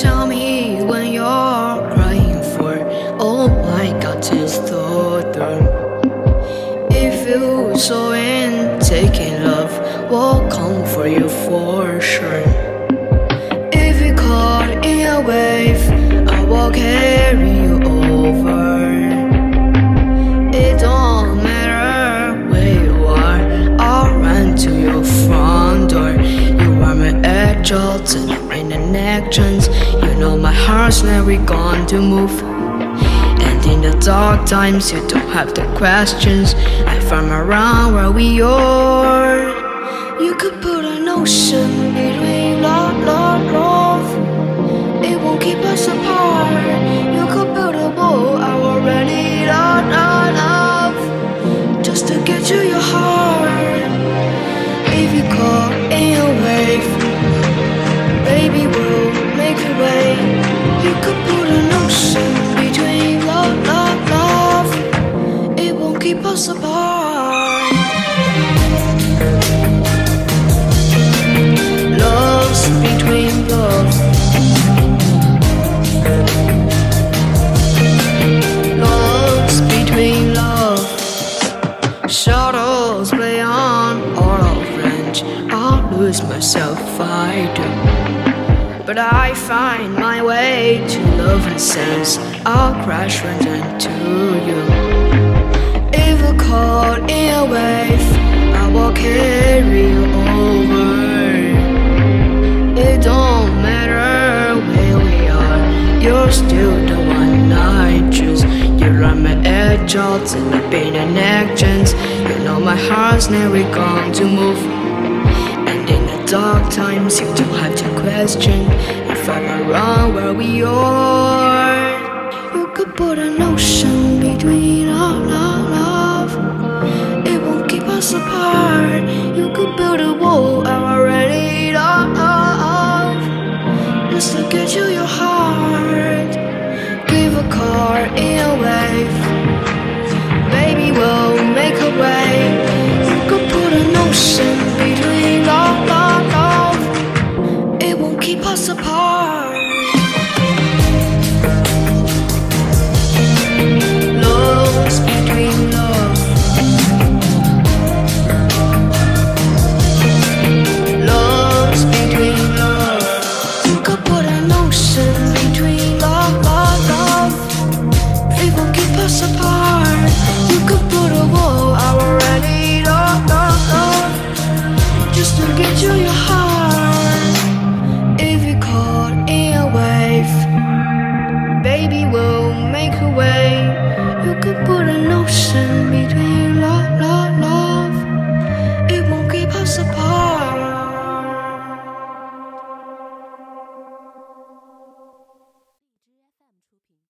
Tell me when you're crying for all my God is through. If you so in taking love will come for you for sure. If you caught in a wave, I will carry never going to move. And in the dark times, you don't have the questions. I find around where we are. You could put an ocean between us apart. Love's between love. Love's between love. Shadows play on all of range. I'll lose myself I do. But I find my way to love and sense. I'll crash right into you. Caught in a wave, I will carry you over. It don't matter where we are, you're still the one I choose. You're on my edge, and I've been in actions. You know my heart's never going to move. And in the dark times, you don't have to question if I'm around where we are. You could put an ocean between 忽然弄湿，迷醉雨落落。